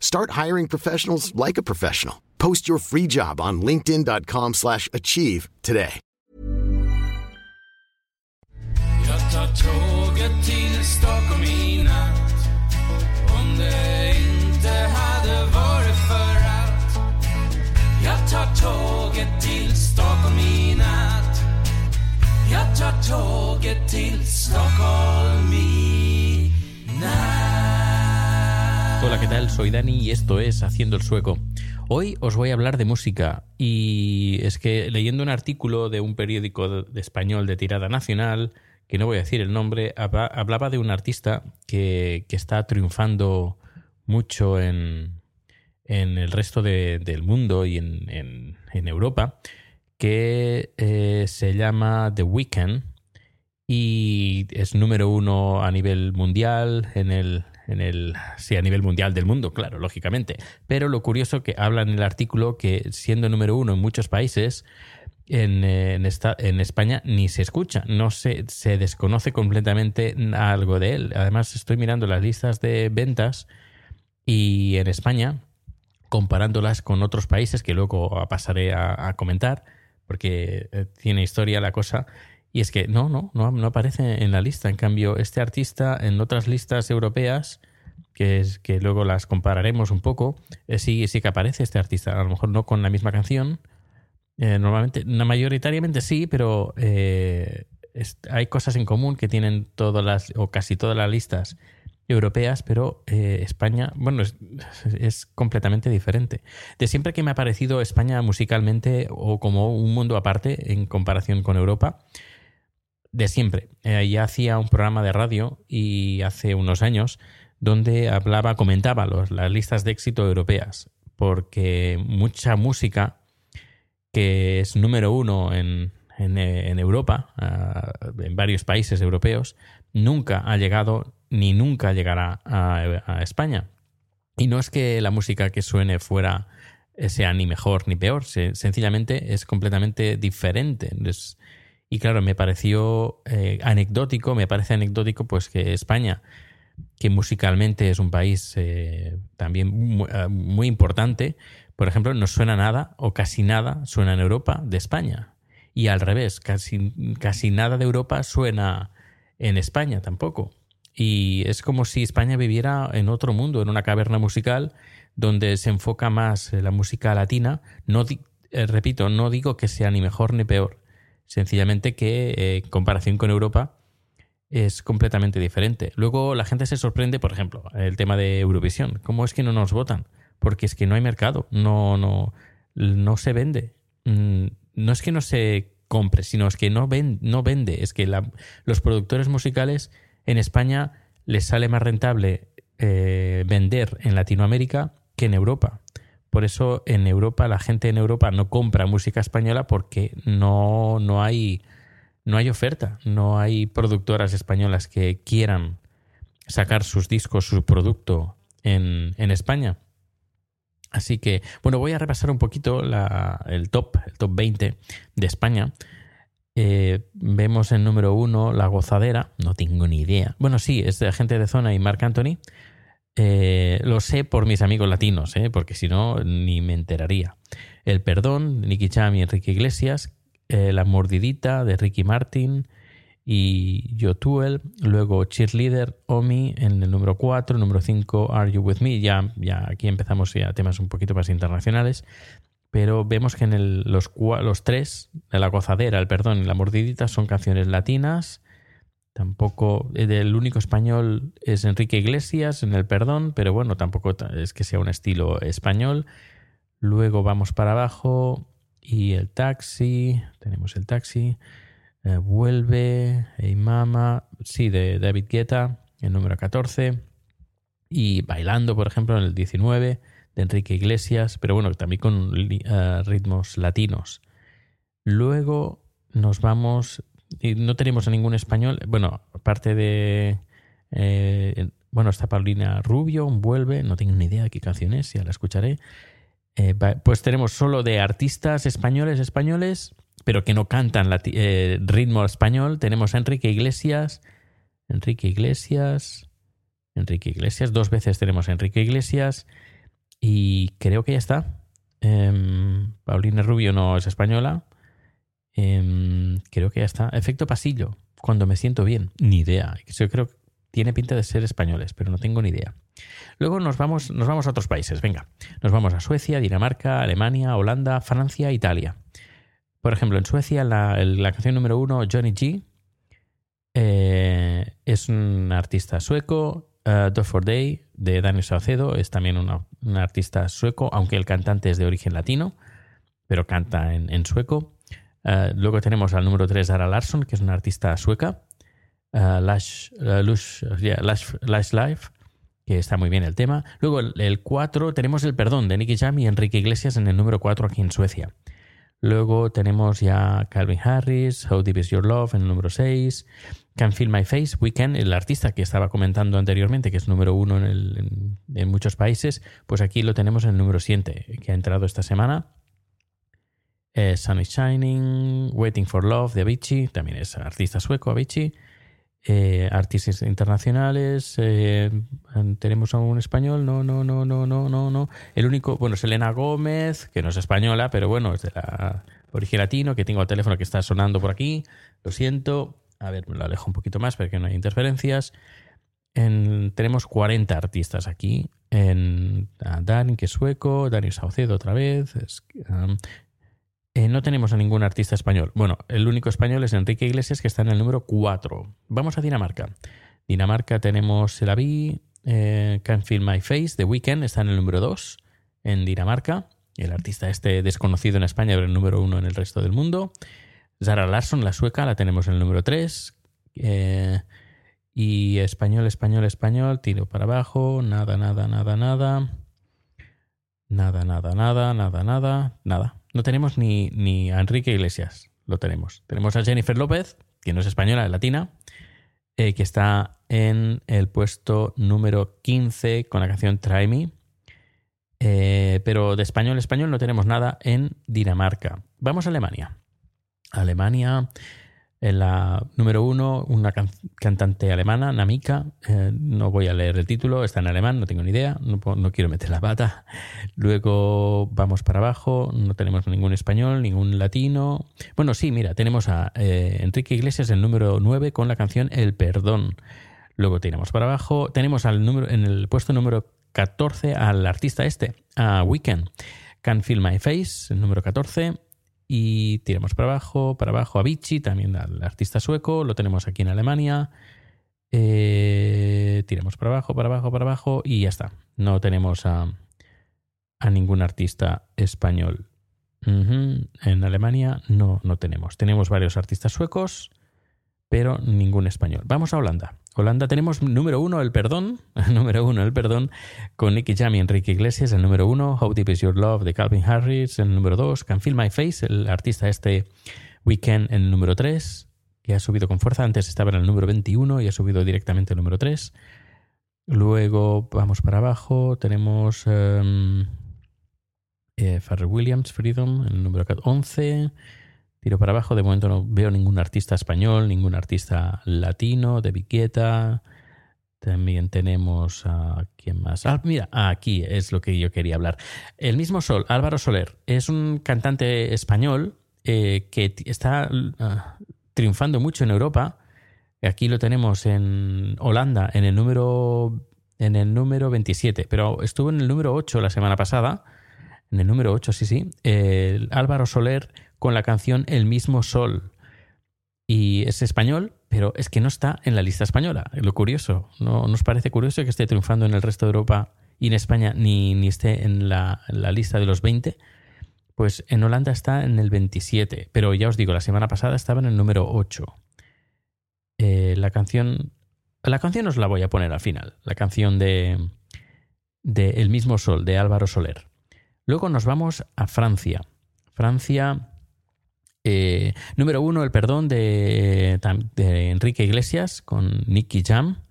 Start hiring professionals like a professional. Post your free job on linkedin.com/achieve slash achieve today. Jag tar tåget till Stockholm i natt ¿qué tal? Soy Dani y esto es Haciendo el Sueco. Hoy os voy a hablar de música y es que leyendo un artículo de un periódico de español de tirada nacional, que no voy a decir el nombre, habla- hablaba de un artista que, que está triunfando mucho en, en el resto de- del mundo y en, en- en Europa, que eh, se llama The Weeknd y es número uno a nivel mundial en el en el sí a nivel mundial del mundo claro lógicamente. Pero lo curioso que habla en el artículo que siendo número uno en muchos países en, eh, en, España ni se escucha. No se se desconoce completamente algo de él. Además estoy mirando las listas de ventas y en España comparándolas con otros países que luego pasaré a, a comentar porque eh, tiene historia la cosa y es que no, no, no, aparece en la lista. En cambio, este artista en otras listas europeas, que, es, que luego las compararemos un poco, eh, sí, sí que aparece este artista. A lo mejor no con la misma canción. eh, normalmente, no, mayoritariamente sí, pero eh, hay cosas en común que tienen todas las, o casi todas las listas europeas, pero eh, España, bueno, es, es completamente diferente. De siempre que me ha parecido España musicalmente o como un mundo aparte en comparación con Europa, de siempre. Eh, ya hacía un programa de radio y hace unos años donde hablaba, comentaba las listas de éxito europeas, porque mucha música que es número uno en, en, eh, Europa, ah, en varios países europeos, nunca ha llegado ni nunca llegará a, España. Y no es que la música que suene fuera eh, sea ni mejor ni peor, se- sencillamente es completamente diferente. Es- y claro, me pareció eh, anecdótico, me parece anecdótico pues que España, que musicalmente es un país eh, también muy, eh, muy importante, por ejemplo, no suena nada o casi nada suena en Europa de España. Y al revés, casi, casi nada de Europa suena en España tampoco. Y es como si España viviera en otro mundo, en una caverna musical donde se enfoca más eh, la música latina. No repito, no digo que sea ni mejor ni peor, sencillamente que eh, en comparación con Europa es completamente diferente. Luego la gente se sorprende, por ejemplo, el tema de Eurovisión. ¿Cómo es que no nos votan? Porque es que no hay mercado, no, no, no se vende. Mm, No es que no se compre, sino es que no, ven, no vende. Es que la- los productores musicales en España les sale más rentable eh, vender en Latinoamérica que en Europa. Por eso en Europa, la gente en Europa no compra música española porque no, no hay no hay oferta, no hay productoras españolas que quieran sacar sus discos, su producto en, en España. Así que, bueno, voy a repasar un poquito la- el top, el top 20 de España. Eh, vemos en número uno La Gozadera, no tengo ni idea. Bueno, sí, es de Gente de Zona y Marc Anthony. Eh, lo sé por mis amigos latinos, ¿eh? porque si no, ni me enteraría. El Perdón, Nicky Jam y Enrique Iglesias. eh, La Mordidita, de Ricky Martin y Yotuel. Luego Cheerleader, Omi en el número 4. Número 5, Are You With Me. Ya, ya aquí empezamos ya temas un poquito más internacionales. Pero vemos que en el- los, los tres, La Gozadera, El Perdón y La Mordidita, son canciones latinas Tampoco, el único español es Enrique Iglesias en El Perdón, pero bueno, tampoco es que sea un estilo español. Luego vamos para abajo y el taxi, tenemos el taxi, eh, vuelve, Hey Mama, sí, de David Guetta, el número 14, y Bailando, por ejemplo, en el 19, de Enrique Iglesias, pero bueno, también con eh, ritmos latinos. Luego nos vamos y no tenemos a ningún español. Bueno, aparte de. Eh, bueno, está Paulina Rubio, Vuelve, no tengo ni idea de qué canción es, ya la escucharé. Eh, pues tenemos solo de artistas españoles, españoles, pero que no cantan eh, ritmo español. Tenemos a Enrique Iglesias, Enrique Iglesias, Enrique Iglesias, dos veces tenemos a Enrique Iglesias y creo que ya está. Em, Paulina Rubio no es española. Em, creo que ya está. Efecto pasillo. Cuando me siento bien. Ni idea. Yo creo que tiene pinta de ser españoles, pero no tengo ni idea. Luego nos vamos, nos vamos a otros países. Venga. Nos vamos a Suecia, Dinamarca, Alemania, Holanda, Francia, Italia. Por ejemplo, en Suecia la, canción número uno, Johnny G, eh, es un artista sueco. Uh, for Day de Daniel Saucedo es también un artista sueco, aunque el cantante es de origen latino, pero canta en sueco. Eh, luego tenemos al número 3 Dara Larsson, que es una artista sueca. Uh, Lash, Life, que está muy bien el tema. Luego el 4 tenemos El Perdón de Nicky Jam y Enrique Iglesias en el número 4 aquí en Suecia. Luego tenemos ya Calvin Harris, How Deep Is Your Love en el número 6. Can Feel My Face, Weekend, el artista que estaba comentando anteriormente, que es número 1 en, en, muchos países, pues aquí lo tenemos en el número 7, que ha entrado esta semana. Eh, Sun is Shining, Waiting for Love de Avicii, también es artista sueco Avicii. Eh, artistas internacionales, eh, tenemos a un español, no, no, no, no, no, no, no. El único, bueno, es Elena Gómez, que no es española, pero bueno, es de la origen latino, que tengo el teléfono que está sonando por aquí, lo siento. A ver, me lo alejo un poquito más para que no haya interferencias. tenemos 40 artistas aquí. En Dan, que es sueco, Dani Saucedo otra vez, um, eh, no tenemos a ningún artista español. Bueno, el único español es Enrique Iglesias, que está en el número 4. Vamos a Dinamarca. Dinamarca tenemos el Avi, eh, Can't Feel My Face, The Weeknd, está en el número 2 en Dinamarca. El artista este desconocido en España, pero el número 1 en el resto del mundo. Zara Larsson, la sueca, la tenemos en el número 3. Eh, y español, español, español, tiro para abajo, nada, nada, nada, nada. Nada, nada, nada, nada, nada, nada. No tenemos ni, ni a Enrique Iglesias, lo tenemos. Tenemos a Jennifer López, que no es española, es latina, eh, que está en el puesto número 15 con la canción Try Me. Eh, pero de español español no tenemos nada en Dinamarca. Vamos a Alemania. Alemania en la número uno, una cantante alemana, Namika. Eh, no voy a leer el título, está en alemán, no tengo ni idea, no, quiero meter la pata. Luego vamos para abajo, no tenemos ningún español, ningún latino. Bueno, sí, mira, tenemos a eh, Enrique Iglesias, el número 9, con la canción El Perdón. Luego tiramos para abajo, tenemos al número, en el puesto número 14 al artista este, a Weekend. Can Feel My Face, el número 14 y tiramos para abajo, para abajo a Vichy, también al artista sueco, lo tenemos aquí en Alemania. Eh, tiramos para abajo, para abajo, para abajo y ya está. No tenemos a, a ningún artista español. En Alemania no, no tenemos. Tenemos varios artistas suecos, pero ningún español. Vamos a Holanda. Holanda tenemos número uno, el perdón, número uno, el perdón, con Nicky Jam y Enrique Iglesias, el número uno, How Deep Is Your Love de Calvin Harris, el número dos, Can Feel My Face, el artista este Weekend, el número tres, que ha subido con fuerza, antes estaba en el número 21 y ha subido directamente el número 3. Luego vamos para abajo, tenemos um, Williams, Freedom, el número 11. Para abajo, de momento no veo ningún artista español, ningún artista latino, de Viqueta. También tenemos a quién más. Ah, mira, aquí es lo que yo quería hablar. El mismo Sol, Álvaro Soler, es un cantante español eh, que está ah, triunfando mucho en Europa. Aquí lo tenemos en Holanda, en el número en el número 27, pero estuvo en el número 8 la semana pasada. En el número 8, sí, sí. Álvaro Soler con la canción El mismo sol. y es español, pero es que no está en la lista española. Lo curioso, ¿no nos parece curioso que esté triunfando en el resto de Europa y en España ni, ni esté en la, la, lista de los 20? Pues en Holanda está en el 27, pero ya os digo, la semana pasada estaba en el número 8. Eh, la canción. La canción os la voy a poner al final. La canción de. de El mismo Sol, de Álvaro Soler. Luego nos vamos a Francia. Francia eh, número uno, El Perdón de, Enrique Iglesias con Nicky Jam.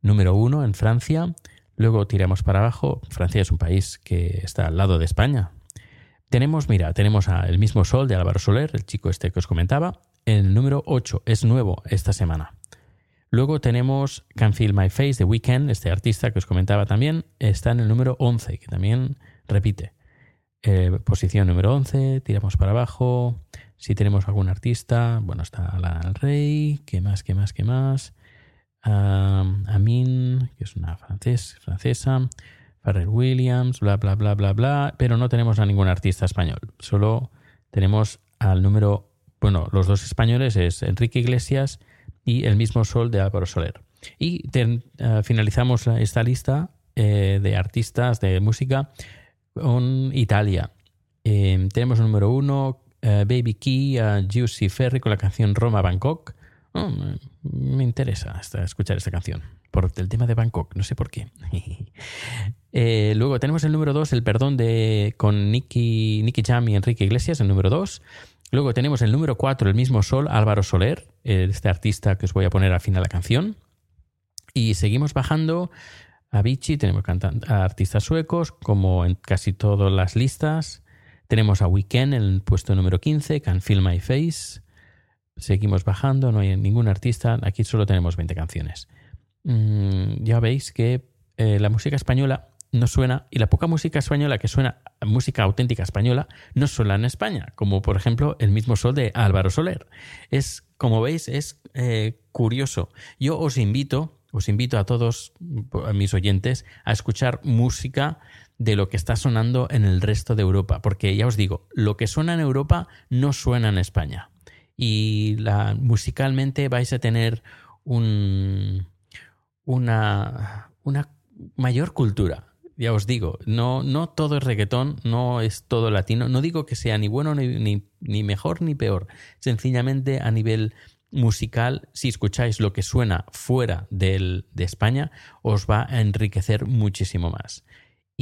Número uno en Francia. Luego tiramos para abajo. Francia es un país que está al lado de España. Tenemos, mira, tenemos a El mismo Sol de Álvaro Soler, el chico este que os comentaba. El número 8 es nuevo esta semana. Luego tenemos Can Feel My Face de Weekend, este artista que os comentaba también, está en el número 11, que también repite. Eh, posición número 11, tiramos para abajo. Si tenemos algún artista, bueno, está Lana Rey, ¿qué más, qué más, qué más? Amin, que es una francesa, Farrell Williams, bla, bla, bla, bla, bla, pero no tenemos a ningún artista español. Solo tenemos al número, bueno, los dos españoles es Enrique Iglesias y El mismo Sol de Álvaro Soler. Y uh, finalizamos esta lista eh, de artistas de música con Italia. Eh, tenemos el número uno, uh, Baby Key, uh, Juicy Ferry con la canción Roma Bangkok. Oh, me interesa escuchar esta canción. Por el tema de Bangkok, no sé por qué. eh, luego tenemos el número 2, El Perdón de con Nicky, Nicky Jam y Enrique Iglesias, el número 2. Luego tenemos el número 4, El mismo Sol, Álvaro Soler, este artista que os voy a poner al final la canción. Y seguimos bajando a Vichy, tenemos a artistas suecos, como en casi todas las listas. Tenemos a Weekend en el puesto número 15, Can Feel My Face. Seguimos bajando, no hay ningún artista, aquí solo tenemos 20 canciones. Mm, ya veis que eh, la música española no suena, y la poca música española que suena, música auténtica española, no suena en España, como por ejemplo el mismo sol de Álvaro Soler. Es, como veis, es eh, curioso. Yo os invito, os invito a todos, a mis oyentes, a escuchar música de lo que está sonando en el resto de Europa, porque ya os digo, lo que suena en Europa no suena en España. Y musicalmente vais a tener un, una, una mayor cultura. Ya os digo, no, no todo es reggaetón, no es todo latino. No digo que sea ni bueno ni, ni, ni mejor ni peor. Sencillamente a nivel musical, si escucháis lo que suena fuera del, de España, os va a enriquecer muchísimo más.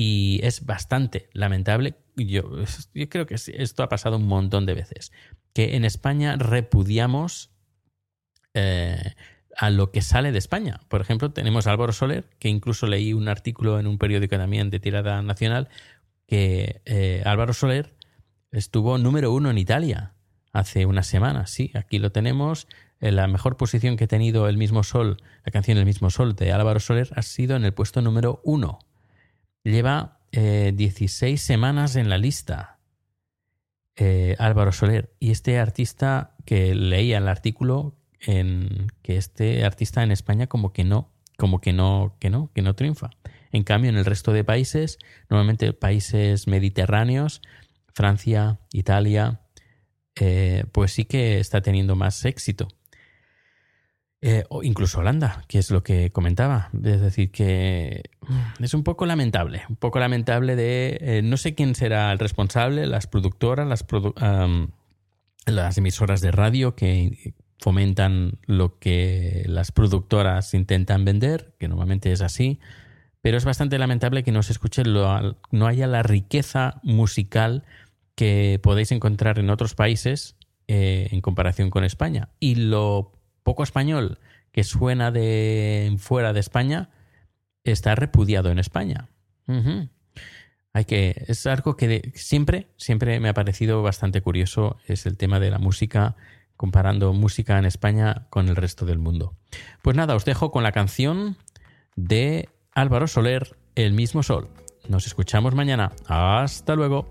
Y es bastante lamentable, yo, yo creo que esto ha pasado un montón de veces, que en España repudiamos eh, a lo que sale de España. Por ejemplo, tenemos a Álvaro Soler, que incluso leí un artículo en un periódico también de tirada nacional, que eh, Álvaro Soler estuvo número uno en Italia hace unas semanas. Sí, aquí lo tenemos. Eh, la mejor posición que ha tenido El mismo Sol, la canción El mismo Sol de Álvaro Soler, ha sido en el puesto número uno lleva eh, 16 semanas en la lista. Eh, Álvaro Soler. Y este artista que leía el artículo en que este artista en España como que no, como que no, que no, que no triunfa. En cambio, en el resto de países, normalmente países mediterráneos, Francia, Italia, eh, pues sí que está teniendo más éxito. Eh, incluso Holanda, que es lo que comentaba. Es decir, que mm, es un poco lamentable, un poco lamentable de... Eh, no sé quién será el responsable, las productoras, las, las emisoras de radio que fomentan lo que las productoras intentan vender, que normalmente es así, pero es bastante lamentable que no se escuche, lo, no haya la riqueza musical que podéis encontrar en otros países eh, en comparación con España. Y lo poco español que suena de fuera de España está repudiado en España. Hay que es algo que siempre siempre me ha parecido bastante curioso es el tema de la música comparando música en España con el resto del mundo. Pues nada, os dejo con la canción de Álvaro Soler, El mismo sol. Nos escuchamos mañana. Hasta luego.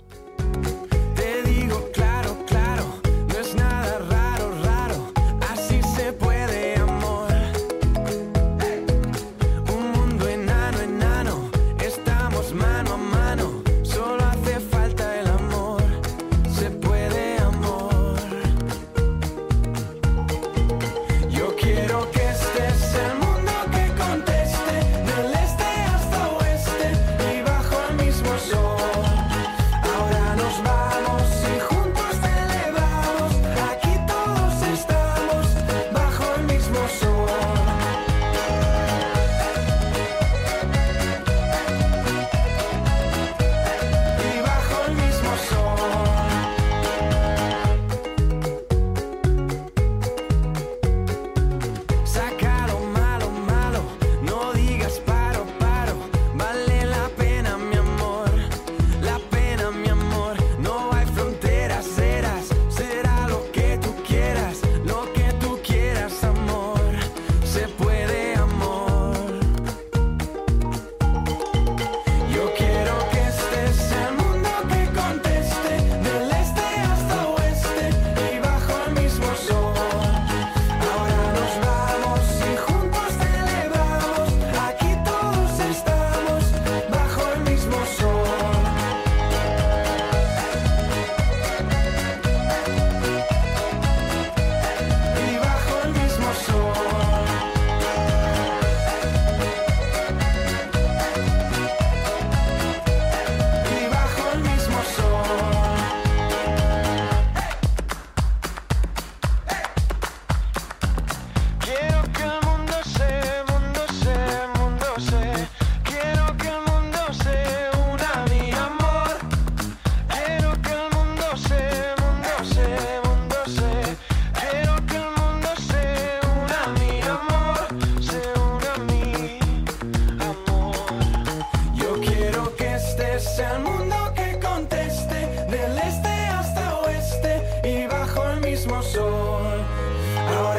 my soul.